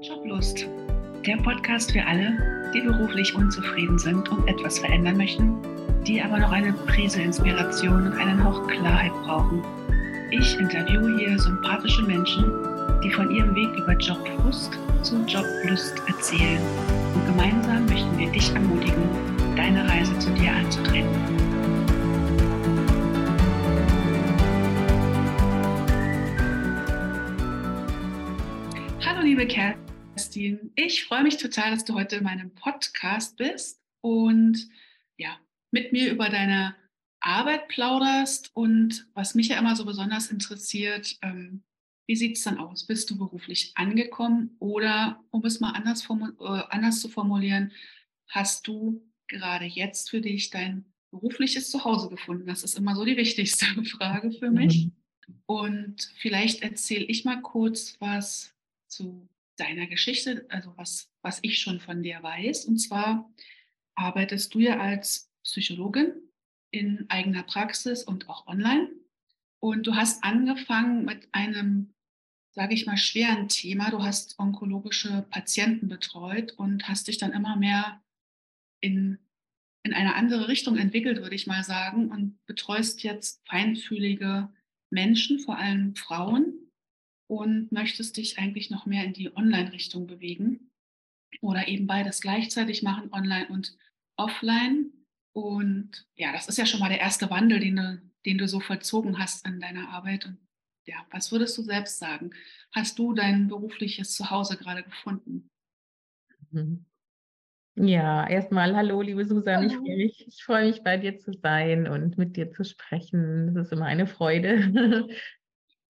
Joblust, der Podcast für alle, die beruflich unzufrieden sind und etwas verändern möchten, die aber noch eine Prise Inspiration und einen Hauch Klarheit brauchen. Ich interviewe hier sympathische Menschen, die von ihrem Weg über Jobfrust zu Joblust erzählen. Und gemeinsam möchten wir dich ermutigen, deine Reise zu dir anzutreten. Hallo liebe Kerstin. Kerstin. Ich freue mich total, dass du heute in meinem Podcast bist und ja, mit mir über deine Arbeit plauderst. Und was mich ja immer so besonders interessiert, ähm, wie sieht es dann aus? Bist du beruflich angekommen oder, um es mal anders, äh, anders zu formulieren, hast du gerade jetzt für dich dein berufliches Zuhause gefunden? Das ist immer so die wichtigste Frage für mich. Mhm. Und vielleicht erzähle ich mal kurz was zu deiner Geschichte, also was, was ich schon von dir weiß. Und zwar arbeitest du ja als Psychologin in eigener Praxis und auch online. Und du hast angefangen mit einem, sage ich mal, schweren Thema. Du hast onkologische Patienten betreut und hast dich dann immer mehr in, in eine andere Richtung entwickelt, würde ich mal sagen, und betreust jetzt feinfühlige Menschen, vor allem Frauen, und möchtest dich eigentlich noch mehr in die Online-Richtung bewegen oder eben beides gleichzeitig machen, online und offline. Und ja, das ist ja schon mal der erste Wandel, den du, den du so vollzogen hast in deiner Arbeit. Und ja, was würdest du selbst sagen? Hast du dein berufliches Zuhause gerade gefunden? Mhm. Ja, erstmal hallo, liebe Susanne. Ich freue mich, ich freue mich, bei dir zu sein und mit dir zu sprechen. Das ist immer eine Freude.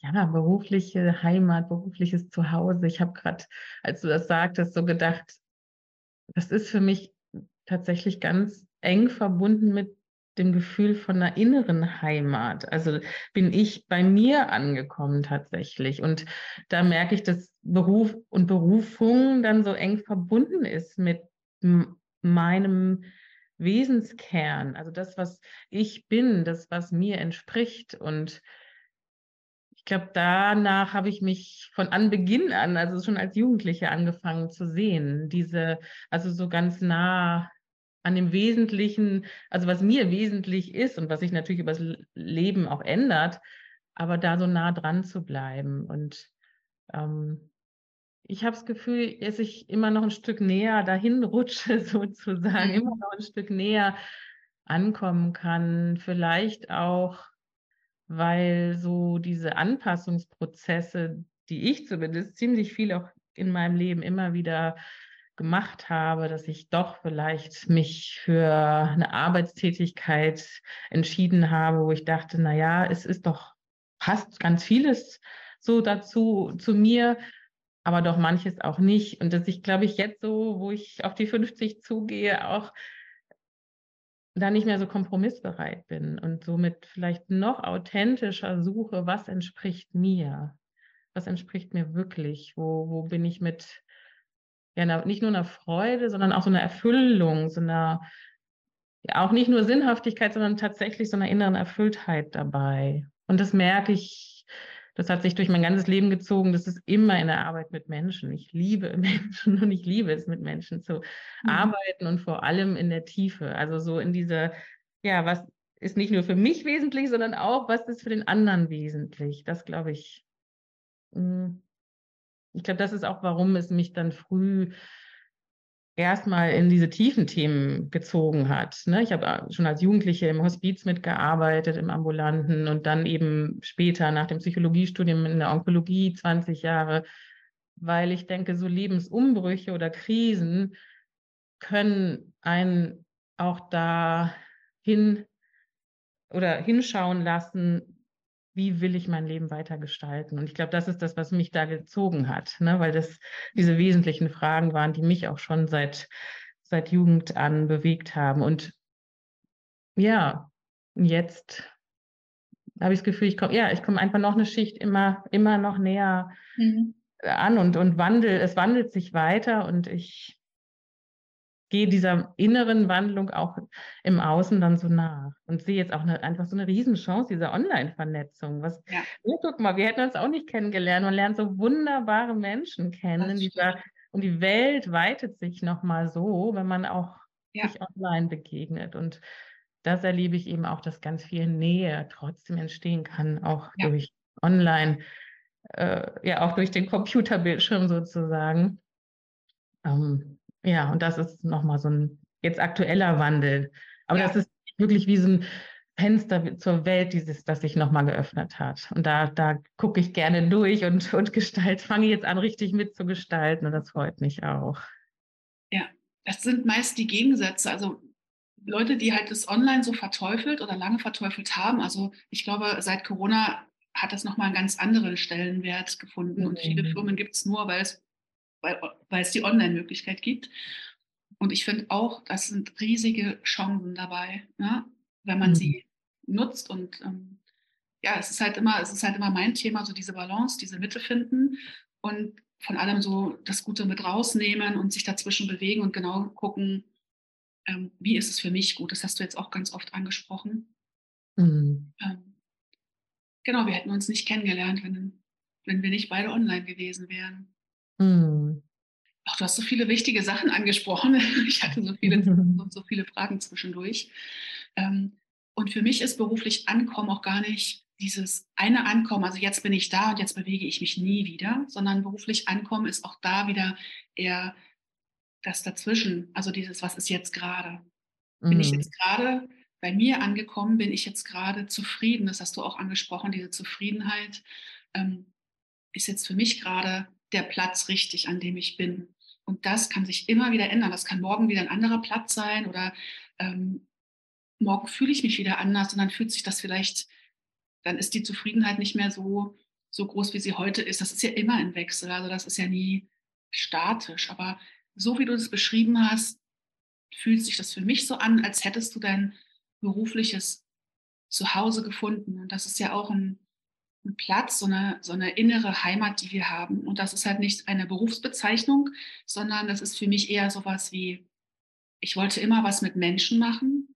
ja, berufliche Heimat, berufliches Zuhause. Ich habe gerade, als du das sagtest, so gedacht, das ist für mich tatsächlich ganz eng verbunden mit dem Gefühl von einer inneren Heimat. Also bin ich bei mir angekommen tatsächlich. Und da merke ich, dass Beruf und Berufung dann so eng verbunden ist mit meinem Wesenskern. Also das, was ich bin, das, was mir entspricht. Und glaube, danach habe ich mich von Anbeginn an, also schon als Jugendliche angefangen zu sehen. Diese, also so ganz nah an dem Wesentlichen, also was mir wesentlich ist und was sich natürlich über das Leben auch ändert, aber da so nah dran zu bleiben. Und ähm, ich habe das Gefühl, dass ich immer noch ein Stück näher dahin rutsche, sozusagen, immer noch ein Stück näher ankommen kann. Vielleicht auch weil so diese Anpassungsprozesse, die ich zumindest ziemlich viel auch in meinem Leben immer wieder gemacht habe, dass ich doch vielleicht mich für eine Arbeitstätigkeit entschieden habe, wo ich dachte, na ja, es ist doch passt ganz vieles so dazu zu mir, aber doch manches auch nicht. Und dass ich glaube ich jetzt so, wo ich auf die 50 zugehe, auch da nicht mehr so kompromissbereit bin und somit vielleicht noch authentischer suche, was entspricht mir, was entspricht mir wirklich, wo, wo bin ich mit ja, nicht nur einer Freude, sondern auch so einer Erfüllung, so einer, ja, auch nicht nur Sinnhaftigkeit, sondern tatsächlich so einer inneren Erfülltheit dabei. Und das merke ich das hat sich durch mein ganzes Leben gezogen. Das ist immer in der Arbeit mit Menschen. Ich liebe Menschen und ich liebe es, mit Menschen zu mhm. arbeiten und vor allem in der Tiefe. Also so in dieser, ja, was ist nicht nur für mich wesentlich, sondern auch, was ist für den anderen wesentlich. Das glaube ich. Hm, ich glaube, das ist auch, warum es mich dann früh erstmal in diese tiefen Themen gezogen hat. Ne? Ich habe äh, schon als Jugendliche im Hospiz mitgearbeitet, im Ambulanten und dann eben später nach dem Psychologiestudium in der Onkologie 20 Jahre, weil ich denke, so Lebensumbrüche oder Krisen können einen auch da hin oder hinschauen lassen, wie will ich mein Leben weiter gestalten? Und ich glaube, das ist das, was mich da gezogen hat, ne? weil das diese wesentlichen Fragen waren, die mich auch schon seit, seit Jugend an bewegt haben. Und ja, jetzt habe ich das Gefühl, ich komme, ja, ich komme einfach noch eine Schicht immer, immer noch näher mhm. an und, und wandel, es wandelt sich weiter und ich gehe dieser inneren Wandlung auch im Außen dann so nach und sehe jetzt auch eine, einfach so eine Riesenchance dieser Online-Vernetzung. Was, ja. oh, guck mal, wir hätten uns auch nicht kennengelernt und lernen so wunderbare Menschen kennen dieser Und die Welt weitet sich nochmal so, wenn man auch ja. sich online begegnet. Und das erlebe ich eben auch, dass ganz viel Nähe trotzdem entstehen kann, auch ja. durch online, äh, ja, auch durch den Computerbildschirm sozusagen. Ähm, ja, und das ist nochmal so ein jetzt aktueller Wandel. Aber ja. das ist wirklich wie so ein Fenster zur Welt, dieses, das sich nochmal geöffnet hat. Und da, da gucke ich gerne durch und, und gestalt, fange jetzt an, richtig mitzugestalten und das freut mich auch. Ja, das sind meist die Gegensätze. Also Leute, die halt das Online so verteufelt oder lange verteufelt haben. Also ich glaube, seit Corona hat das nochmal einen ganz anderen Stellenwert gefunden. Mhm. Und viele mhm. Firmen gibt es nur, weil es, weil, weil es die Online-Möglichkeit gibt. Und ich finde auch, das sind riesige Chancen dabei, ne? wenn man mhm. sie nutzt. Und ähm, ja, es ist halt immer, es ist halt immer mein Thema, so diese Balance, diese Mitte finden und von allem so das Gute mit rausnehmen und sich dazwischen bewegen und genau gucken, ähm, wie ist es für mich gut. Das hast du jetzt auch ganz oft angesprochen. Mhm. Ähm, genau, wir hätten uns nicht kennengelernt, wenn, wenn wir nicht beide online gewesen wären. Mhm. Ach, du hast so viele wichtige Sachen angesprochen. Ich hatte so viele, so viele Fragen zwischendurch. Ähm, und für mich ist beruflich Ankommen auch gar nicht dieses eine Ankommen, also jetzt bin ich da und jetzt bewege ich mich nie wieder, sondern beruflich Ankommen ist auch da wieder eher das Dazwischen, also dieses, was ist jetzt gerade? Bin mhm. ich jetzt gerade bei mir angekommen? Bin ich jetzt gerade zufrieden? Das hast du auch angesprochen, diese Zufriedenheit ähm, ist jetzt für mich gerade der Platz richtig, an dem ich bin. Und das kann sich immer wieder ändern. Das kann morgen wieder ein anderer Platz sein oder ähm, morgen fühle ich mich wieder anders und dann fühlt sich das vielleicht, dann ist die Zufriedenheit nicht mehr so, so groß, wie sie heute ist. Das ist ja immer ein Wechsel, also das ist ja nie statisch. Aber so wie du es beschrieben hast, fühlt sich das für mich so an, als hättest du dein berufliches Zuhause gefunden. Und das ist ja auch ein, ein Platz, so eine, so eine innere Heimat, die wir haben. Und das ist halt nicht eine Berufsbezeichnung, sondern das ist für mich eher sowas wie, ich wollte immer was mit Menschen machen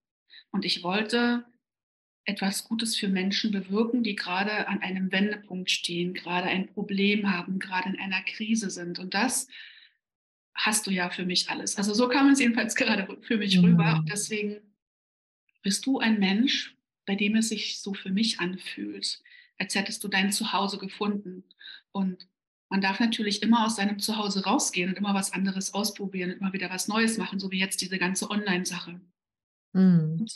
und ich wollte etwas Gutes für Menschen bewirken, die gerade an einem Wendepunkt stehen, gerade ein Problem haben, gerade in einer Krise sind. Und das hast du ja für mich alles. Also so kam es jedenfalls gerade für mich mhm. rüber. Und deswegen bist du ein Mensch, bei dem es sich so für mich anfühlt, als hättest du dein Zuhause gefunden. Und man darf natürlich immer aus seinem Zuhause rausgehen und immer was anderes ausprobieren und immer wieder was Neues machen, so wie jetzt diese ganze Online-Sache. Mhm.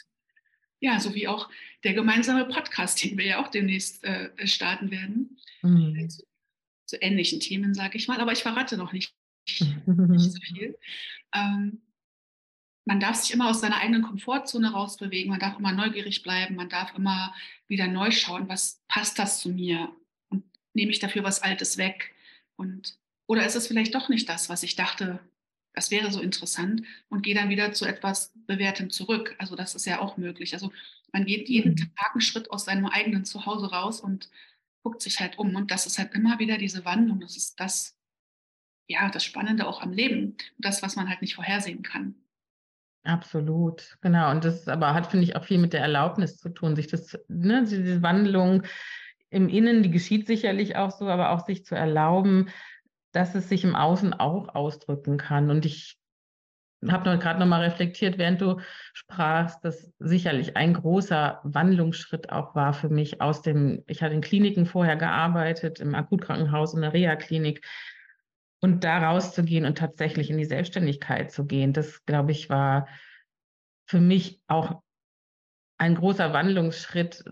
Ja, so wie auch der gemeinsame Podcast, den wir ja auch demnächst äh, starten werden. Mhm. Zu, zu, ähnlichen Themen, sage ich mal. Aber ich verrate noch nicht, nicht so viel. Ähm, man darf sich immer aus seiner eigenen Komfortzone rausbewegen, man darf immer neugierig bleiben, man darf immer wieder neu schauen, was passt das zu mir und nehme ich dafür was Altes weg und oder ist es vielleicht doch nicht das, was ich dachte, das wäre so interessant und gehe dann wieder zu etwas Bewährtem zurück. Also das ist ja auch möglich. Also man geht jeden mhm. Tag einen Schritt aus seinem eigenen Zuhause raus und guckt sich halt um. Und das ist halt immer wieder diese Wandlung. Das ist das, ja, das Spannende auch am Leben. Das, was man halt nicht vorhersehen kann. Absolut, genau. Und das aber hat, finde ich, auch viel mit der Erlaubnis zu tun, sich das, ne, diese Wandlung im Innen, die geschieht sicherlich auch so, aber auch sich zu erlauben, dass es sich im Außen auch ausdrücken kann. Und ich habe gerade noch mal reflektiert, während du sprachst, dass sicherlich ein großer Wandlungsschritt auch war für mich aus dem, ich hatte in Kliniken vorher gearbeitet, im Akutkrankenhaus, in der Reha-Klinik. Und da rauszugehen und tatsächlich in die Selbstständigkeit zu gehen, das, glaube ich, war für mich auch ein großer Wandlungsschritt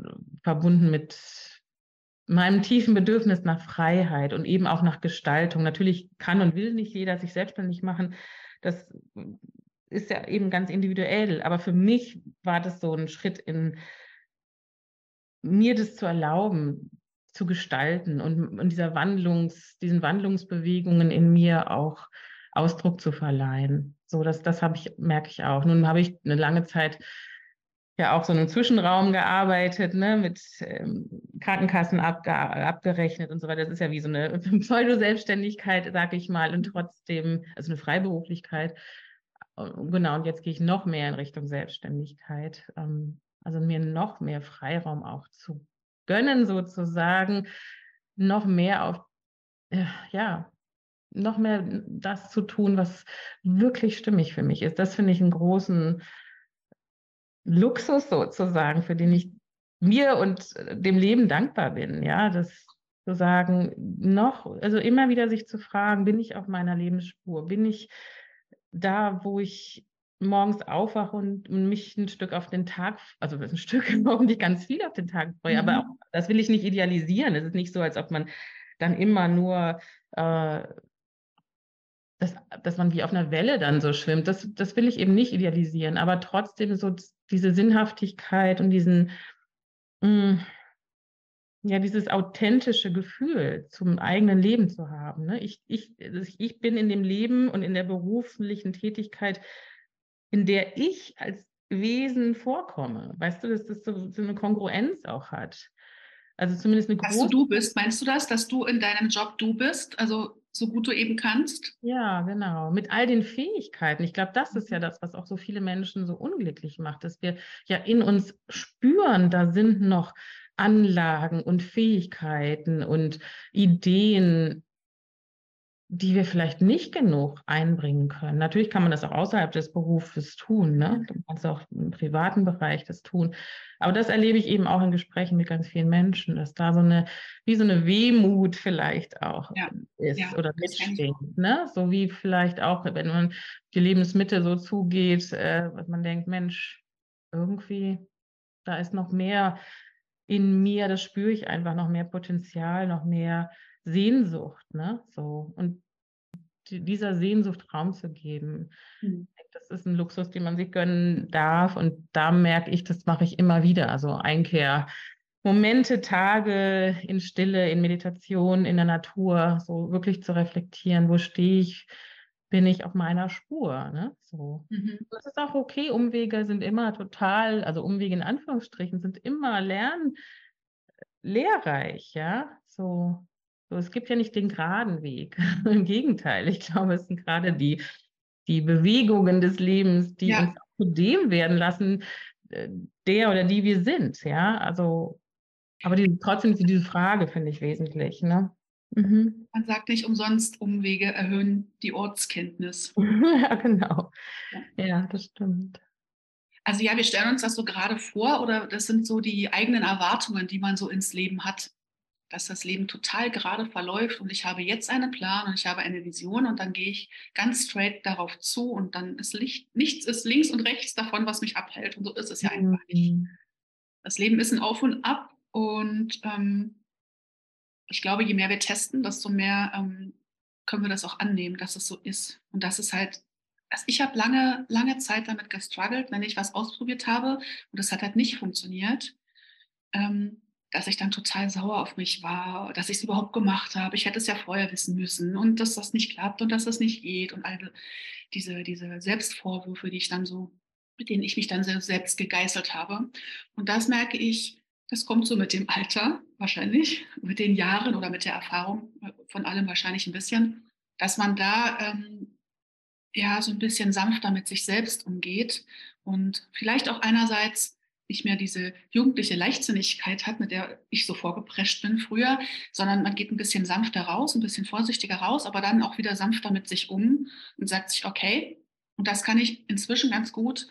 verbunden mit meinem tiefen Bedürfnis nach Freiheit und eben auch nach Gestaltung. Natürlich kann und will nicht jeder sich selbstständig machen. Das ist ja eben ganz individuell. Aber für mich war das so ein Schritt in mir das zu erlauben, zu gestalten und, und dieser Wandlungs, diesen Wandlungsbewegungen in mir auch Ausdruck zu verleihen. So, das, das habe ich, merke ich auch. Nun habe ich eine lange Zeit ja auch so einen Zwischenraum gearbeitet, ne, mit ähm, Krankenkassen abge abgerechnet und so weiter. Das ist ja wie so eine Pseudo-Selbstständigkeit, sag ich mal, und trotzdem, also eine Freiberuflichkeit. Genau, und jetzt gehe ich noch mehr in Richtung Selbstständigkeit. Ähm, also mir noch mehr Freiraum auch zu gönnen, sozusagen, noch mehr auf, äh, ja, noch mehr das zu tun, was wirklich stimmig für mich ist. Das finde ich einen großen Luxus sozusagen, für den ich mir und dem Leben dankbar bin. Ja, das zu sagen, noch, also immer wieder sich zu fragen, bin ich auf meiner Lebensspur? Bin ich da, wo ich morgens aufwache und mich ein Stück auf den Tag, also ein Stück, hoffentlich ganz viel auf den Tag freue, mhm. aber auch, das will ich nicht idealisieren. Es ist nicht so, als ob man dann immer nur, äh, dass, dass man wie auf einer Welle dann so schwimmt. Das, das will ich eben nicht idealisieren, aber trotzdem so diese Sinnhaftigkeit und diesen, mh, mm, ja, dieses authentische Gefühl zum eigenen Leben zu haben. Ne? Ich, ich, ich bin in dem Leben und in der beruflichen Tätigkeit, in der ich als Wesen vorkomme. Weißt du, dass das so, so eine Kongruenz auch hat. Also zumindest eine große. Dass du du bist, meinst du das, dass du in deinem Job du bist? Also so gut du eben kannst? Ja, genau. Mit all den Fähigkeiten. Ich glaube, das ist ja mhm. das, was auch so viele Menschen so unglücklich macht, dass wir ja in uns spüren, da sind noch Anlagen und Fähigkeiten und Ideen, die wir vielleicht nicht genug einbringen können. Natürlich kann man das auch außerhalb des Berufes tun, ne? Du kannst auch im privaten Bereich das tun. Aber das erlebe ich eben auch in Gesprächen mit ganz vielen Menschen, dass da so eine, wie so eine Wehmut vielleicht auch ja. ist ja, oder mitsteht. Ne? So wie vielleicht auch, wenn man die Lebensmitte so zugeht, äh, man denkt, Mensch, irgendwie, da ist noch mehr in mir, das spüre ich einfach noch mehr Potenzial, noch mehr Sehnsucht, ne? So. Und dieser Sehnsucht Raum zu geben, mhm. das ist ein Luxus, den man sich gönnen darf. Und da merke ich, das mache ich immer wieder. Also Einkehr, Momente, Tage in Stille, in Meditation, in der Natur, so wirklich zu reflektieren, wo stehe ich, bin ich auf meiner Spur. Ne? So. Mhm. Das ist auch okay. Umwege sind immer total, also Umwege in Anführungsstrichen sind immer lern, lehrreich, ja. So, so, es gibt ja nicht den geraden Weg. Im Gegenteil, ich glaube, es sind gerade die, die Bewegungen des Lebens, die ja. uns zu dem werden lassen, äh, der oder die wir sind, ja. Also, aber die, trotzdem ist diese Frage, finde ich, wesentlich, ne? Mhm. Man sagt nicht umsonst, Umwege erhöhen die Ortskenntnis. ja, genau. Ja. ja, das stimmt. Also ja, wir stellen uns das so gerade vor oder das sind so die eigenen Erwartungen, die man so ins Leben hat, dass das Leben total gerade verläuft und ich habe jetzt einen Plan und ich habe eine Vision und dann gehe ich ganz straight darauf zu und dann ist Licht, nichts ist links und rechts davon, was mich abhält und so ist es ja einfach nicht. Mhm. Das Leben ist ein Auf und Ab und ähm, ich glaube, je mehr wir testen, desto mehr ähm, können wir das auch annehmen, dass es so ist. Und das ist halt, also ich habe lange, lange Zeit damit gestruggelt, wenn ich was ausprobiert habe und es hat halt nicht funktioniert, ähm, dass ich dann total sauer auf mich war, dass ich es überhaupt gemacht habe. Ich hätte es ja vorher wissen müssen und dass das nicht klappt und dass das nicht geht und all diese, diese Selbstvorwürfe, die ich dann so, mit denen ich mich dann selbst gegeißelt habe. Und das merke ich, das kommt so mit dem Alter wahrscheinlich, mit den Jahren oder mit der Erfahrung äh, von allem wahrscheinlich ein bisschen, dass man da ähm, ja so ein bisschen sanfter mit sich selbst umgeht und vielleicht auch einerseits nicht mehr diese jugendliche Leichtsinnigkeit hat, mit der ich so vorgeprescht bin früher, sondern man geht ein bisschen sanfter raus, ein bisschen vorsichtiger raus, aber dann auch wieder sanfter mit sich um und sagt sich, okay, und das kann ich inzwischen ganz gut.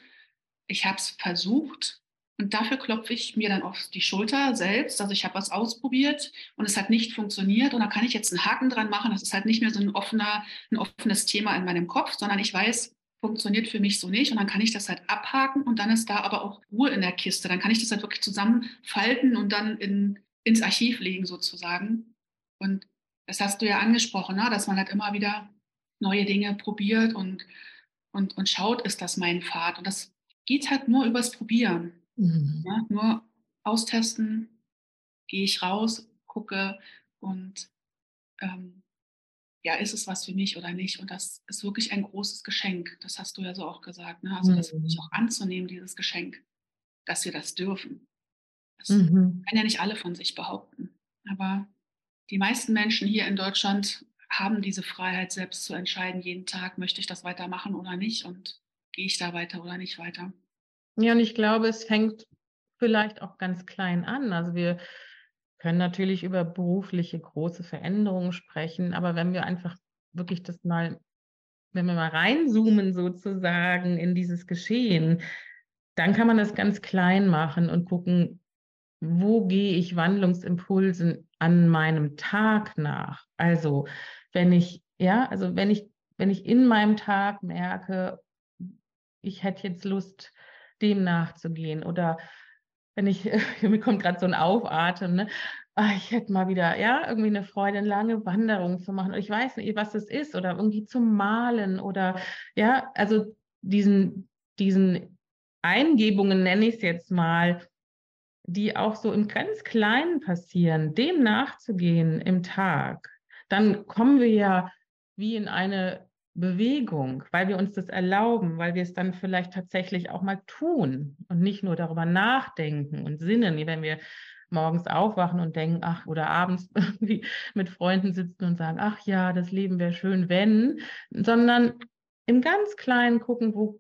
Ich habe es versucht, und dafür klopfe ich mir dann auf die Schulter selbst. Also ich habe was ausprobiert und es hat nicht funktioniert. Und da kann ich jetzt einen Haken dran machen. Das ist halt nicht mehr so ein, offener, ein offenes Thema in meinem Kopf, sondern ich weiß, funktioniert für mich so nicht. Und dann kann ich das halt abhaken und dann ist da aber auch Ruhe in der Kiste. Dann kann ich das halt wirklich zusammenfalten und dann in, ins Archiv legen sozusagen. Und das hast du ja angesprochen, ne? dass man halt immer wieder neue Dinge probiert und, und, und schaut, ist das mein Pfad. Und das geht halt nur übers Probieren. Mhm. Ja, nur austesten, gehe ich raus, gucke und ähm, ja, ist es was für mich oder nicht? Und das ist wirklich ein großes Geschenk. Das hast du ja so auch gesagt. Ne? Also das wirklich mhm. auch anzunehmen, dieses Geschenk, dass wir das dürfen. Das mhm. können ja nicht alle von sich behaupten. Aber die meisten Menschen hier in Deutschland haben diese Freiheit, selbst zu entscheiden, jeden Tag, möchte ich das weitermachen oder nicht und gehe ich da weiter oder nicht weiter. Ja, und ich glaube, es fängt vielleicht auch ganz klein an. Also wir können natürlich über berufliche große Veränderungen sprechen, aber wenn wir einfach wirklich das mal, wenn wir mal reinzoomen sozusagen in dieses Geschehen, dann kann man das ganz klein machen und gucken, wo gehe ich Wandlungsimpulsen an meinem Tag nach? Also, wenn ich, ja, also wenn ich, wenn ich in meinem Tag merke, ich hätte jetzt Lust, dem nachzugehen oder wenn ich, mir kommt gerade so ein Aufatmen, ne? Ach, ich hätte mal wieder, ja, irgendwie eine Freude, eine lange Wanderung zu machen. Ich weiß nicht, was das ist oder irgendwie zu malen oder, ja, also diesen, diesen Eingebungen nenne ich es jetzt mal, die auch so im ganz Kleinen passieren, dem nachzugehen im Tag, dann kommen wir ja wie in eine Bewegung, weil wir uns das erlauben, weil wir es dann vielleicht tatsächlich auch mal tun und nicht nur darüber nachdenken und sinnen, wenn wir morgens aufwachen und denken, ach, oder abends irgendwie mit Freunden sitzen und sagen, ach ja, das Leben wäre schön, wenn, sondern im ganz Kleinen gucken, wo,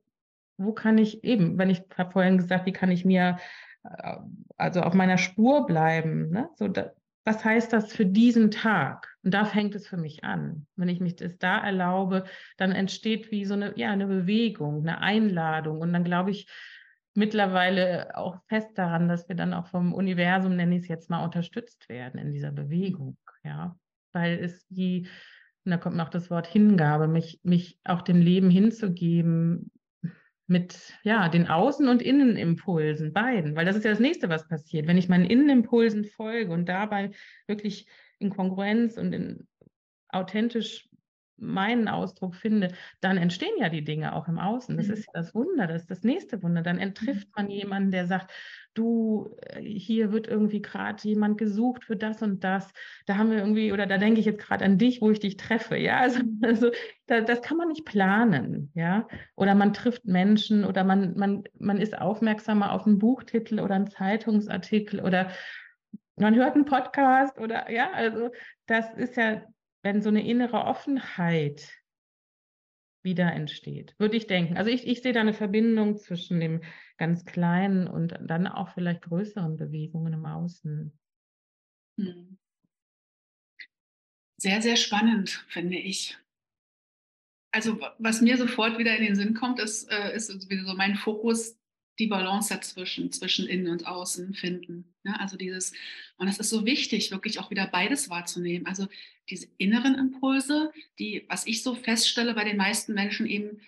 wo kann ich eben, wenn ich habe vorhin gesagt, wie kann ich mir äh, also auf meiner Spur bleiben, ne? so da, was heißt das für diesen Tag? Und da fängt es für mich an. Wenn ich mich das da erlaube, dann entsteht wie so eine, ja, eine Bewegung, eine Einladung. Und dann glaube ich mittlerweile auch fest daran, dass wir dann auch vom Universum, nenne ich es jetzt mal, unterstützt werden in dieser Bewegung. Ja, weil es die, und da kommt noch das Wort Hingabe, mich, mich auch dem Leben hinzugeben, mit ja, den Außen- und Innenimpulsen, beiden, weil das ist ja das nächste, was passiert. Wenn ich meinen Innenimpulsen folge und dabei wirklich in Kongruenz und in authentisch meinen Ausdruck finde, dann entstehen ja die Dinge auch im Außen. Das mhm. ist das Wunder, das ist das nächste Wunder. Dann trifft man jemanden, der sagt, du, äh, hier wird irgendwie gerade jemand gesucht für das und das. Da haben wir irgendwie, oder da denke ich jetzt gerade an dich, wo ich dich treffe. Ja, also, also da, das kann man nicht planen. Ja, oder man trifft Menschen oder man, man, man ist aufmerksamer auf einen Buchtitel oder einen Zeitungsartikel oder man hört einen Podcast oder ja, also das ist ja wenn so eine innere Offenheit wieder entsteht, würde ich denken. Also ich, ich sehe da eine Verbindung zwischen dem ganz kleinen und dann auch vielleicht größeren Bewegungen im Außen. Hm. Sehr, sehr spannend, finde ich. Also was mir sofort wieder in den Sinn kommt, ist, äh, ist so mein Fokus die Balance dazwischen, zwischen innen und außen finden. Ja, also dieses, und es ist so wichtig, wirklich auch wieder beides wahrzunehmen. Also diese inneren Impulse, die, was ich so feststelle bei den meisten Menschen eben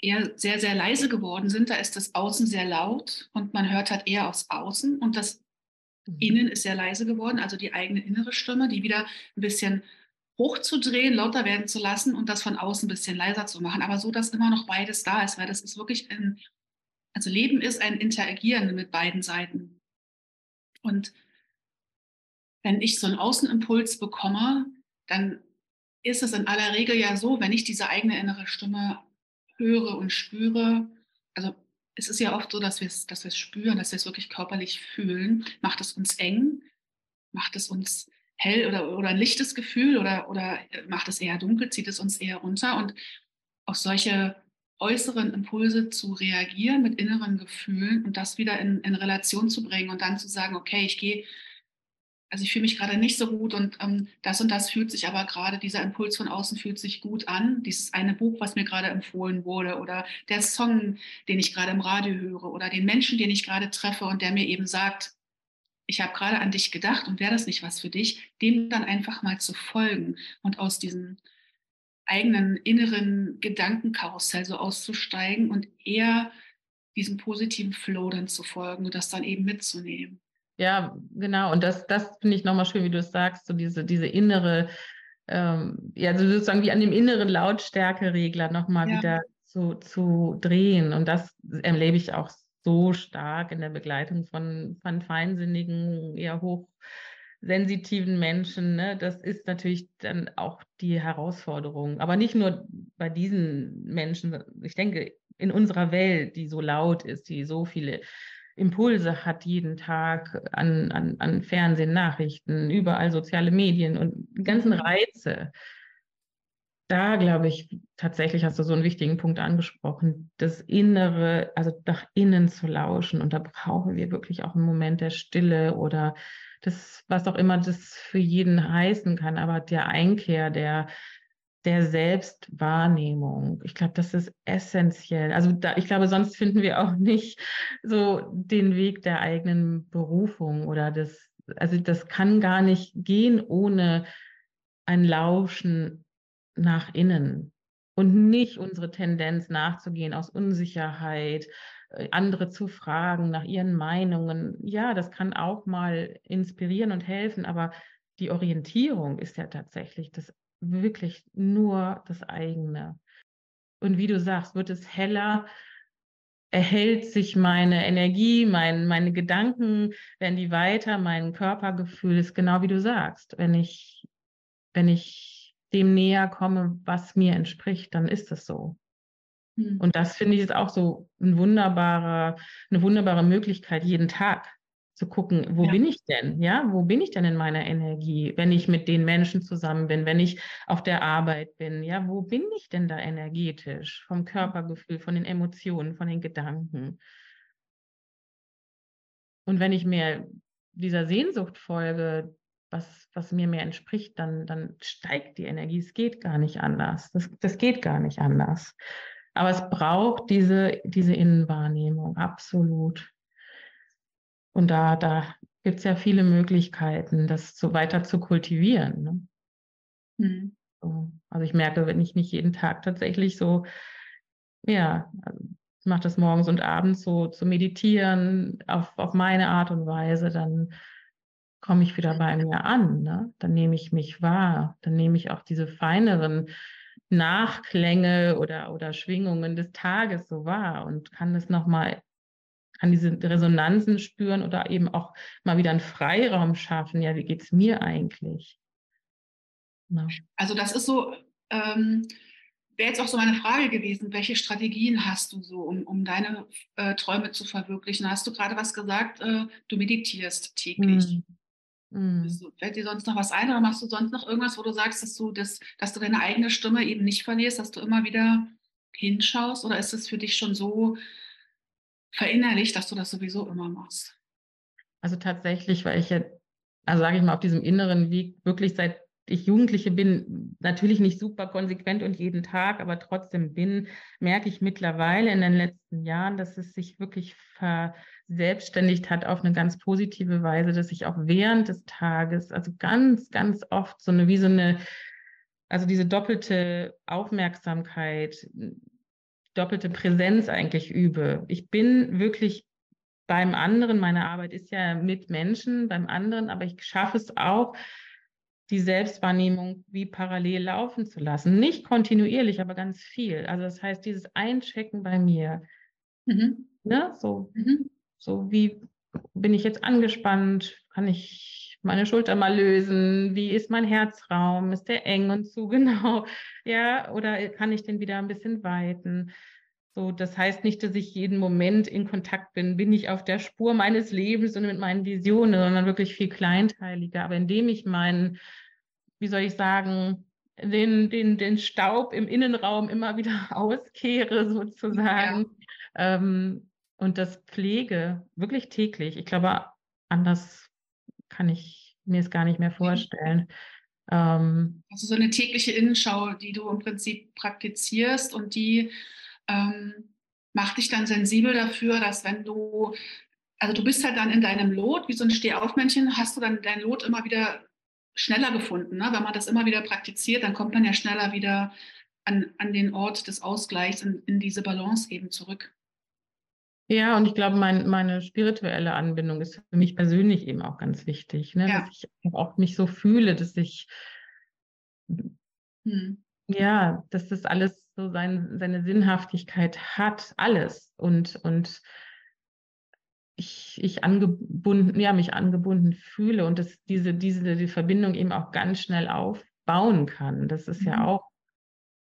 eher sehr, sehr leise geworden sind, da ist das Außen sehr laut und man hört halt eher aufs Außen und das mhm. Innen ist sehr leise geworden, also die eigene innere Stimme, die wieder ein bisschen hochzudrehen, lauter werden zu lassen und das von außen ein bisschen leiser zu machen, aber so, dass immer noch beides da ist, weil das ist wirklich ein also Leben ist ein Interagieren mit beiden Seiten. Und wenn ich so einen Außenimpuls bekomme, dann ist es in aller Regel ja so, wenn ich diese eigene innere Stimme höre und spüre, also es ist ja oft so, dass wir es dass spüren, dass wir es wirklich körperlich fühlen, macht es uns eng, macht es uns hell oder, oder ein lichtes Gefühl oder, oder macht es eher dunkel, zieht es uns eher runter und auf solche äußeren Impulse zu reagieren mit inneren Gefühlen und das wieder in, in Relation zu bringen und dann zu sagen, okay, ich gehe, also ich fühle mich gerade nicht so gut und ähm, das und das fühlt sich aber gerade, dieser Impuls von außen fühlt sich gut an, dieses eine Buch, was mir gerade empfohlen wurde oder der Song, den ich gerade im Radio höre oder den Menschen, den ich gerade treffe und der mir eben sagt, ich habe gerade an dich gedacht und wäre das nicht was für dich, dem dann einfach mal zu folgen und aus diesem eigenen inneren Gedankenkarussell so auszusteigen und eher diesem positiven Flow dann zu folgen und das dann eben mitzunehmen. Ja, genau. Und das, das finde ich nochmal schön, wie du es sagst, so diese, diese innere, ähm, ja, also sozusagen wie an dem inneren Lautstärkeregler nochmal ja. wieder zu, zu drehen. Und das erlebe ich auch so stark in der Begleitung von, von feinsinnigen, eher hoch sensitiven Menschen, ne, das ist natürlich dann auch die Herausforderung. Aber nicht nur bei diesen Menschen, ich denke, in unserer Welt, die so laut ist, die so viele Impulse hat jeden Tag an, an, an Fernsehen, Nachrichten, überall soziale Medien und die ganzen mhm. Reize. Da glaube ich, tatsächlich hast du so einen wichtigen Punkt angesprochen, das Innere, also nach innen zu lauschen. Und da brauchen wir wirklich auch einen Moment der Stille oder das, was auch immer das für jeden heißen kann, aber der Einkehr, der, der Selbstwahrnehmung. Ich glaube, das ist essentiell. Also da, ich glaube, sonst finden wir auch nicht so den Weg der eigenen Berufung oder des, also das kann gar nicht gehen ohne ein Lauschen nach innen und nicht unsere Tendenz nachzugehen aus Unsicherheit, andere zu fragen nach ihren Meinungen. Ja, das kann auch mal inspirieren und helfen, aber die Orientierung ist ja tatsächlich das wirklich nur das eigene. Und wie du sagst, wird es heller, erhält sich meine Energie, mein, meine Gedanken, werden die weiter, mein Körpergefühl ist genau wie du sagst. Wenn ich, wenn ich dem näher komme, was mir entspricht, dann ist es so. Hm. Und das finde ich ist auch so ein wunderbarer, eine wunderbare Möglichkeit jeden Tag zu gucken, wo ja. bin ich denn? Ja, wo bin ich denn in meiner Energie, wenn ich mit den Menschen zusammen bin, wenn ich auf der Arbeit bin? Ja, wo bin ich denn da energetisch? Vom Körpergefühl, von den Emotionen, von den Gedanken. Und wenn ich mir dieser Sehnsucht folge, was, was mir mehr entspricht, dann, dann steigt die Energie. Es geht gar nicht anders. Das, das geht gar nicht anders. Aber es braucht diese, diese Innenwahrnehmung, absolut. Und da, da gibt es ja viele Möglichkeiten, das so weiter zu kultivieren. Ne? Mhm. So. Also ich merke, wenn ich nicht jeden Tag tatsächlich so, ja, ich mache das morgens und abends so zu meditieren auf, auf meine Art und Weise, dann komme ich wieder bei mir an. Ne? Dann nehme ich mich wahr. Dann nehme ich auch diese feineren Nachklänge oder, oder Schwingungen des Tages so wahr und kann das nochmal kann diese Resonanzen spüren oder eben auch mal wieder einen Freiraum schaffen. Ja, wie geht es mir eigentlich? Ja. Also das ist so, ähm, wäre jetzt auch so meine Frage gewesen, welche Strategien hast du so, um, um deine äh, Träume zu verwirklichen? Hast du gerade was gesagt, äh, du meditierst täglich. Mm. Du, fällt dir sonst noch was ein oder machst du sonst noch irgendwas, wo du sagst, dass du, das, dass du deine eigene Stimme eben nicht verlierst, dass du immer wieder hinschaust? Oder ist es für dich schon so verinnerlicht, dass du das sowieso immer machst? Also tatsächlich, weil ich ja, also sage ich mal, auf diesem inneren Weg wirklich seit ich Jugendliche bin, natürlich nicht super konsequent und jeden Tag, aber trotzdem bin, merke ich mittlerweile in den letzten Jahren, dass es sich wirklich verselbstständigt hat auf eine ganz positive Weise, dass ich auch während des Tages, also ganz, ganz oft so eine, wie so eine, also diese doppelte Aufmerksamkeit, doppelte Präsenz eigentlich übe. Ich bin wirklich beim anderen, meine Arbeit ist ja mit Menschen, beim anderen, aber ich schaffe es auch, die Selbstwahrnehmung wie parallel laufen zu lassen. Nicht kontinuierlich, aber ganz viel. Also das heißt, dieses Einchecken bei mir. Mhm. Ne? So, mhm. So wie bin ich jetzt angespannt? Kann ich meine Schulter mal lösen? Wie ist mein Herzraum? Ist der eng und zu genau? Ja, oder kann ich den wieder ein bisschen weiten? So, das heißt nicht, dass ich jeden Moment in Kontakt bin, bin ich auf der Spur meines Lebens und mit meinen Visionen, sondern wirklich viel kleinteiliger. Aber indem ich meinen, wie soll ich sagen, den, den, den Staub im Innenraum immer wieder auskehre, sozusagen, ja. ähm, und das pflege, wirklich täglich. Ich glaube, anders kann ich mir es gar nicht mehr vorstellen. Ähm, also so eine tägliche Innenschau, die du im Prinzip praktizierst und die ähm, macht dich dann sensibel dafür, dass wenn du, also du bist halt dann in deinem Lot, wie so ein Stehaufmännchen, hast du dann dein Lot immer wieder schneller gefunden. Ne? Wenn man das immer wieder praktiziert, dann kommt man ja schneller wieder an, an den Ort des Ausgleichs, in, in diese Balance eben zurück. Ja, und ich glaube, mein, meine spirituelle Anbindung ist für mich persönlich eben auch ganz wichtig, ne? Ja. dass ich auch mich so fühle, dass ich hm. ja, dass das alles so sein, seine Sinnhaftigkeit hat, alles. Und, und ich, ich angebunden, ja, mich angebunden fühle und dass diese, diese die Verbindung eben auch ganz schnell aufbauen kann. Das ist mhm. ja auch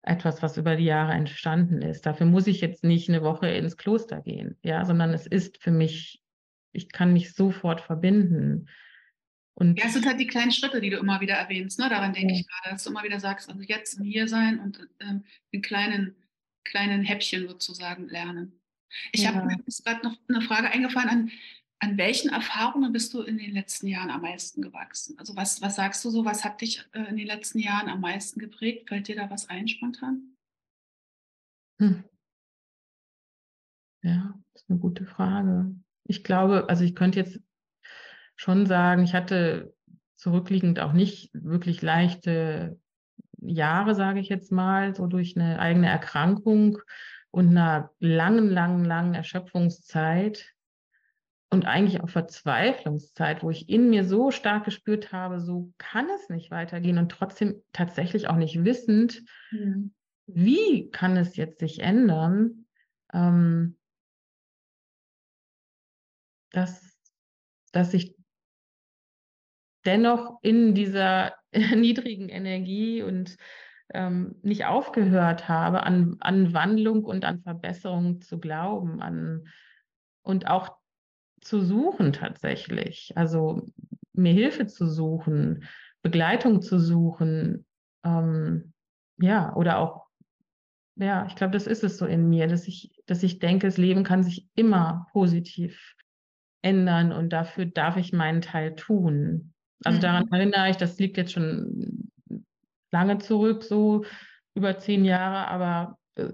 etwas, was über die Jahre entstanden ist. Dafür muss ich jetzt nicht eine Woche ins Kloster gehen, ja, sondern es ist für mich, ich kann mich sofort verbinden. Und ja, es sind halt die kleinen Schritte, die du immer wieder erwähnst. Ne? Daran denke ja. ich gerade, dass du immer wieder sagst, also jetzt im Hier sein und ähm, in kleinen, kleinen Häppchen sozusagen lernen. Ich ja. habe mir gerade noch eine Frage eingefallen an, an welchen Erfahrungen bist du in den letzten Jahren am meisten gewachsen? Also was, was sagst du so, was hat dich äh, in den letzten Jahren am meisten geprägt? Fällt dir da was ein spontan? Hm. Ja, das ist eine gute Frage. Ich glaube, also ich könnte jetzt schon sagen, ich hatte zurückliegend auch nicht wirklich leichte Jahre, sage ich jetzt mal, so durch eine eigene Erkrankung und einer langen, langen, langen Erschöpfungszeit und eigentlich auch Verzweiflungszeit, wo ich in mir so stark gespürt habe, so kann es nicht weitergehen und trotzdem tatsächlich auch nicht wissend, mhm. wie kann es jetzt sich ändern, ähm, dass, dass ich dennoch in dieser niedrigen Energie und ähm, nicht aufgehört habe, an, an Wandlung und an Verbesserung zu glauben, an und auch zu suchen tatsächlich. Also mir Hilfe zu suchen, Begleitung zu suchen, ähm, ja, oder auch, ja, ich glaube, das ist es so in mir, dass ich, dass ich denke, das Leben kann sich immer positiv ändern und dafür darf ich meinen Teil tun. Also mhm. daran erinnere ich, das liegt jetzt schon lange zurück, so über zehn Jahre, aber äh,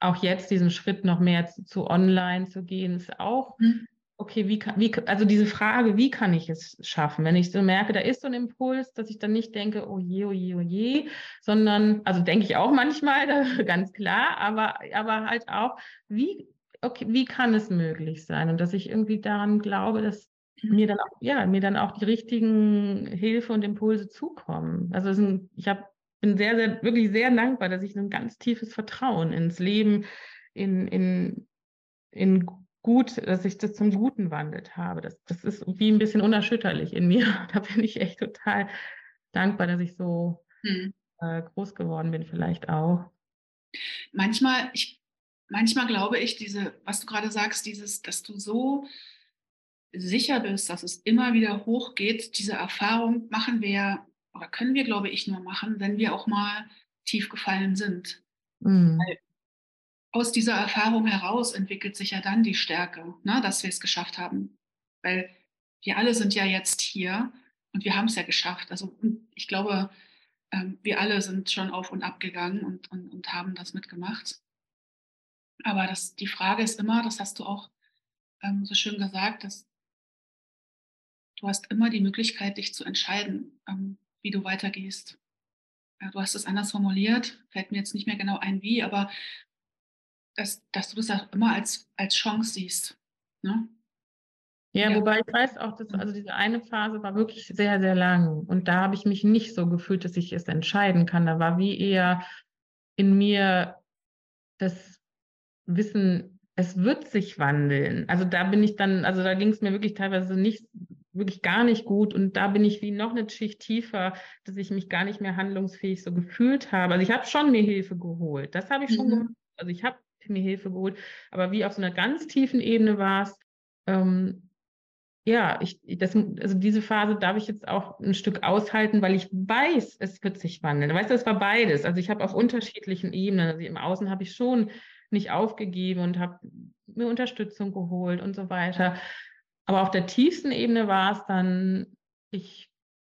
auch jetzt diesen Schritt noch mehr zu, zu online zu gehen, ist auch mhm okay, wie kann, wie, also diese Frage, wie kann ich es schaffen? Wenn ich so merke, da ist so ein Impuls, dass ich dann nicht denke, oh je, oh je, oh je, sondern, also denke ich auch manchmal, ganz klar, aber, aber halt auch, wie, okay, wie kann es möglich sein? Und dass ich irgendwie daran glaube, dass mhm. mir dann auch, ja, mir dann auch die richtigen Hilfe und Impulse zukommen. Also ein, ich habe bin sehr, sehr, wirklich sehr dankbar, dass ich ein ganz tiefes Vertrauen ins Leben, in, in, in gut, dass ich das zum Guten wandelt habe. Das, das ist wie ein bisschen unerschütterlich in mir. Da bin ich echt total dankbar, dass ich so hm. äh, groß geworden bin, vielleicht auch. Manchmal, ich, manchmal glaube ich, diese, was du gerade sagst, dieses, dass du so sicher bist, dass es immer wieder hochgeht, diese Erfahrung machen wir oder können wir, glaube ich, nur machen, wenn wir auch mal tief gefallen sind. Mhm. Weil aus dieser Erfahrung heraus entwickelt sich ja dann die Stärke, ne, dass wir es geschafft haben. Weil wir alle sind ja jetzt hier und wir haben es ja geschafft. Also ich glaube, ähm, wir alle sind schon auf und ab gegangen und, und, und haben das mitgemacht. Aber das, die Frage ist immer, das hast du auch ähm, so schön gesagt, dass du hast immer die Möglichkeit, dich zu entscheiden, ähm, wie du weitergehst. Ja, du hast es anders formuliert, fällt mir jetzt nicht mehr genau ein, wie, aber dass, dass du das auch immer als, als Chance siehst. Ne? Ja, ja, wobei ich weiß auch, dass also diese eine Phase war wirklich sehr, sehr lang. Und da habe ich mich nicht so gefühlt, dass ich es entscheiden kann. Da war wie eher in mir das Wissen, es wird sich wandeln. Also da bin ich dann, also da ging es mir wirklich teilweise nicht, wirklich gar nicht gut. Und da bin ich wie noch eine Schicht tiefer, dass ich mich gar nicht mehr handlungsfähig so gefühlt habe. Also ich habe schon mir Hilfe geholt. Das habe ich schon mhm. gemacht. Also ich habe mir Hilfe geholt. Aber wie auf so einer ganz tiefen Ebene war es, ähm, ja, ich, das, also diese Phase darf ich jetzt auch ein Stück aushalten, weil ich weiß, es wird sich wandeln. Weißt du, es war beides. Also ich habe auf unterschiedlichen Ebenen, also im Außen habe ich schon nicht aufgegeben und habe mir Unterstützung geholt und so weiter. Aber auf der tiefsten Ebene war es dann, ich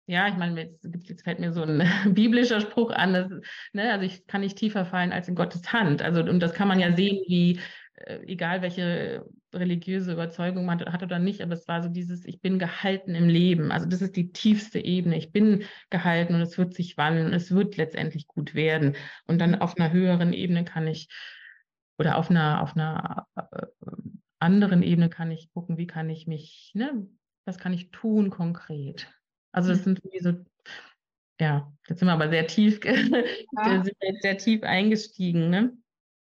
ja, ich meine, jetzt, jetzt fällt mir so ein biblischer Spruch an, dass, ne, also ich kann nicht tiefer fallen als in Gottes Hand. Also, und das kann man ja sehen, wie, äh, egal welche religiöse Überzeugung man hat oder nicht, aber es war so dieses, ich bin gehalten im Leben. Also das ist die tiefste Ebene. Ich bin gehalten und es wird sich wandeln und es wird letztendlich gut werden. Und dann auf einer höheren Ebene kann ich, oder auf einer, auf einer äh, anderen Ebene kann ich gucken, wie kann ich mich, ne, was kann ich tun konkret. Also das sind wie so, ja, jetzt sind wir aber sehr tief, ja. sind jetzt sehr tief eingestiegen. Ne?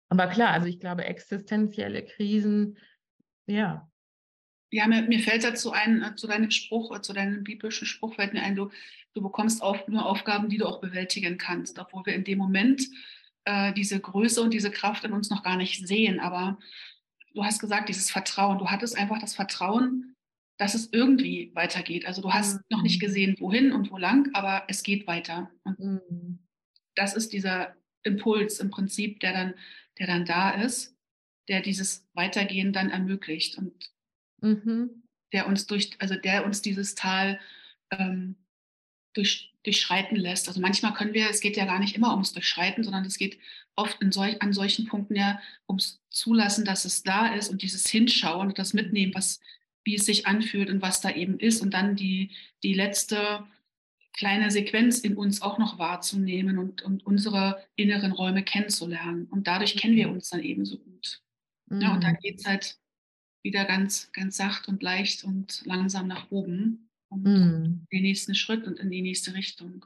Aber klar, also ich glaube, existenzielle Krisen, ja. Ja, mir, mir fällt dazu ein, äh, zu deinem Spruch, äh, zu deinem biblischen Spruch fällt mir ein, du, du bekommst auf, nur Aufgaben, die du auch bewältigen kannst, obwohl wir in dem Moment äh, diese Größe und diese Kraft in uns noch gar nicht sehen. Aber du hast gesagt, dieses Vertrauen, du hattest einfach das Vertrauen, dass es irgendwie weitergeht. Also du hast mhm. noch nicht mhm. gesehen, wohin und wo lang, aber es geht weiter. Und mhm. das ist dieser Impuls im Prinzip, der dann, der dann da ist, der dieses Weitergehen dann ermöglicht. Und mhm. der uns durch, also der uns dieses Tal ähm, durch, durchschreiten lässt. Also manchmal können wir, es geht ja gar nicht immer ums Durchschreiten, sondern es geht oft solch, an solchen Punkten ja ums Zulassen, dass es da ist und dieses Hinschauen und das Mitnehmen, was, wie es sich anfühlt und was da eben ist und dann die, die letzte kleine Sequenz in uns auch noch wahrzunehmen und, und unsere inneren Räume kennenzulernen. Und dadurch kennen wir mhm. uns dann eben so gut. Mhm. Ja, und dann mhm. geht es halt wieder ganz, ganz sacht und leicht und langsam nach oben und mhm. den nächsten Schritt und in die nächste Richtung.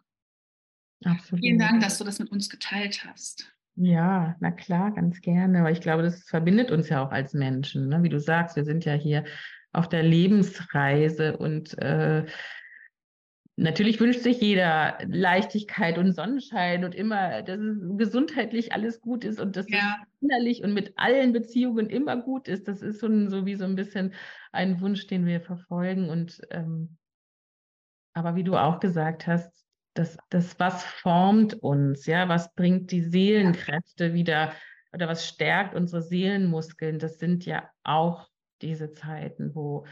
Absolut. Vielen Dank, dass du das mit uns geteilt hast. Ja, na klar, ganz gerne. Aber ich glaube, das verbindet uns ja auch als Menschen. Ne? Wie du sagst, wir sind ja hier auf der Lebensreise und äh, Natürlich wünscht sich jeder Leichtigkeit und Sonnenschein und immer, dass es gesundheitlich alles gut ist und dass ja. es innerlich und mit allen Beziehungen immer gut ist. Das ist so, ein, so wie so ein bisschen ein Wunsch, den wir verfolgen. Und ähm, aber wie du auch gesagt hast, das, das, was formt uns, ja, was bringt die Seelenkräfte wieder oder was stärkt unsere Seelenmuskeln, das sind ja auch diese Zeiten, wo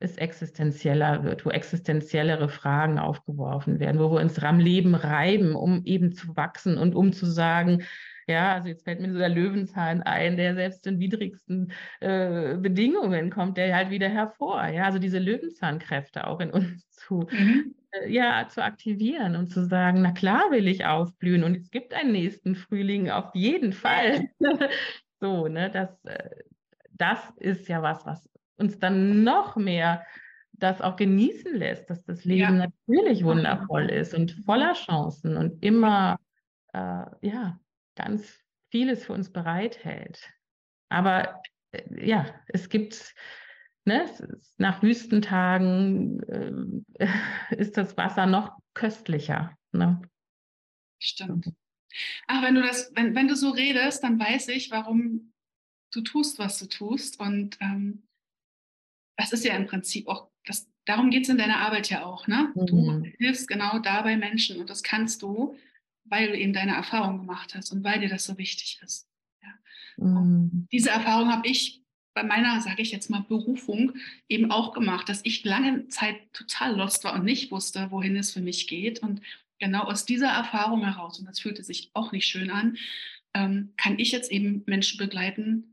es existenzieller wird, wo existenziellere Fragen aufgeworfen werden, wo wir uns am Leben reiben, um eben zu wachsen und um zu sagen, ja, also jetzt fällt mir so der Löwenzahn ein, der selbst in widrigsten äh, Bedingungen kommt, der halt wieder hervor. Ja, also diese Löwenzahnkräfte auch in uns zu, mhm. äh, ja, zu aktivieren und zu sagen, na klar will ich aufblühen und es gibt einen nächsten Frühling auf jeden Fall. so, ne, das, äh, das ist ja was, was uns dann noch mehr das auch genießen lässt, dass das Leben ja. natürlich wundervoll ist und voller Chancen und immer äh, ja ganz vieles für uns bereithält. Aber äh, ja, es gibt ne, nach Wüstentagen äh, ist das Wasser noch köstlicher. Ne? Stimmt. Ach, wenn du das, wenn, wenn du so redest, dann weiß ich, warum du tust, was du tust. Und ähm, das ist ja im Prinzip auch, das, darum geht es in deiner Arbeit ja auch. Ne? Mhm. Du hilfst genau dabei Menschen und das kannst du, weil du eben deine Erfahrung gemacht hast und weil dir das so wichtig ist. Ja. Mhm. Diese Erfahrung habe ich bei meiner, sage ich jetzt mal, Berufung eben auch gemacht, dass ich lange Zeit total lost war und nicht wusste, wohin es für mich geht. Und genau aus dieser Erfahrung heraus, und das fühlte sich auch nicht schön an, ähm, kann ich jetzt eben Menschen begleiten,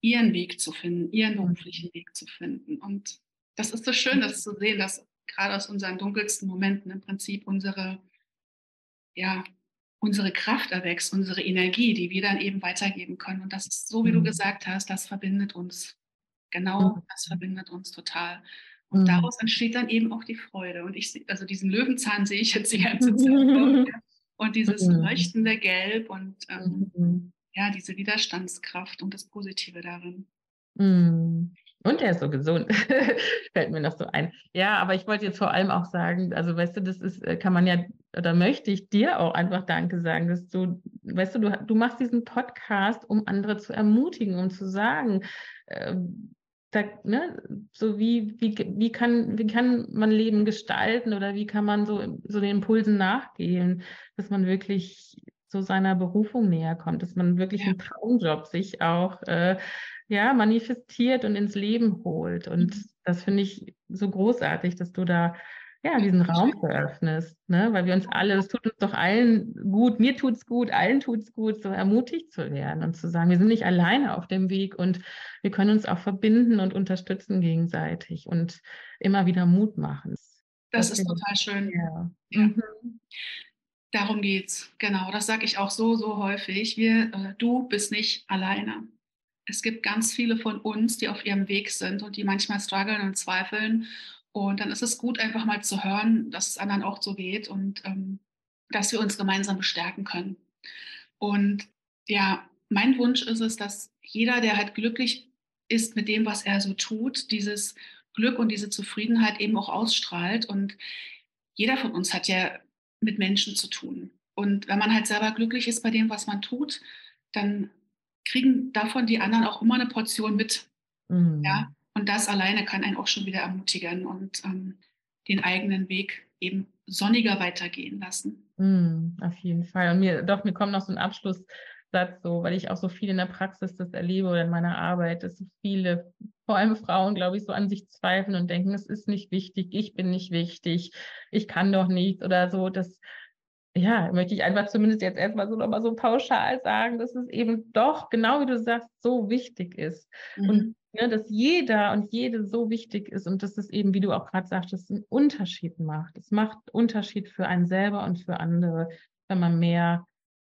ihren Weg zu finden, ihren mhm. beruflichen Weg zu finden. Und das ist so schön, das zu sehen, dass gerade aus unseren dunkelsten Momenten im Prinzip unsere, ja, unsere Kraft erwächst, unsere Energie, die wir dann eben weitergeben können. Und das ist so, wie du mhm. gesagt hast, das verbindet uns. Genau, mhm. das verbindet uns total. Und daraus entsteht dann eben auch die Freude. Und ich, also diesen Löwenzahn sehe ich jetzt die ganze Zeit. und dieses leuchtende Gelb und ähm, ja, diese Widerstandskraft und das Positive darin. Mm. Und er ist so gesund, fällt mir noch so ein. Ja, aber ich wollte jetzt vor allem auch sagen, also weißt du, das ist, äh, kann man ja, oder möchte ich dir auch einfach Danke sagen, dass du, weißt du, du, du machst diesen Podcast, um andere zu ermutigen, um zu sagen, äh, da, ne, so wie, wie, wie, kann, wie kann man Leben gestalten oder wie kann man so, so den Impulsen nachgehen, dass man wirklich so seiner Berufung näher kommt, dass man wirklich ja. einen Traumjob sich auch äh, ja, manifestiert und ins Leben holt. Und mhm. das finde ich so großartig, dass du da ja, diesen Raum veröffnest, ne? weil wir uns alle, es tut uns doch allen gut, mir tut es gut, allen tut es gut, so ermutigt zu werden und zu sagen, wir sind nicht alleine auf dem Weg und wir können uns auch verbinden und unterstützen gegenseitig und immer wieder Mut machen. Das, das ist total schön. Ja. ja. Mhm. Darum geht's. Genau, das sage ich auch so, so häufig. Wir, äh, du bist nicht alleine. Es gibt ganz viele von uns, die auf ihrem Weg sind und die manchmal strugglen und zweifeln. Und dann ist es gut, einfach mal zu hören, dass es anderen auch so geht und ähm, dass wir uns gemeinsam bestärken können. Und ja, mein Wunsch ist es, dass jeder, der halt glücklich ist mit dem, was er so tut, dieses Glück und diese Zufriedenheit eben auch ausstrahlt. Und jeder von uns hat ja mit Menschen zu tun. Und wenn man halt selber glücklich ist bei dem, was man tut, dann kriegen davon die anderen auch immer eine Portion mit. Mhm. Ja? Und das alleine kann einen auch schon wieder ermutigen und ähm, den eigenen Weg eben sonniger weitergehen lassen. Mhm, auf jeden Fall. Und mir, doch, mir kommt noch so ein Abschluss Satz so, weil ich auch so viel in der Praxis das erlebe oder in meiner Arbeit, dass so viele, vor allem Frauen, glaube ich, so an sich zweifeln und denken, es ist nicht wichtig, ich bin nicht wichtig, ich kann doch nichts oder so. Das, ja, möchte ich einfach zumindest jetzt erstmal so nochmal so pauschal sagen, dass es eben doch, genau wie du sagst, so wichtig ist. Mhm. Und ne, dass jeder und jede so wichtig ist und dass es eben, wie du auch gerade sagtest, einen Unterschied macht. Es macht Unterschied für einen selber und für andere, wenn man mehr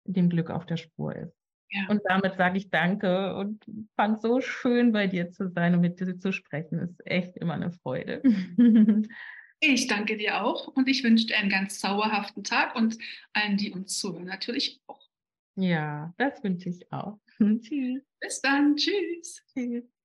dem Glück auf der Spur ist. Ja. Und damit sage ich Danke und fand so schön bei dir zu sein und mit dir zu sprechen. Ist echt immer eine Freude. Ich danke dir auch und ich wünsche dir einen ganz zauberhaften Tag und allen, die uns zuhören, natürlich auch. Ja, das wünsche ich auch. Tschüss. Bis dann. Tschüss. Tschüss.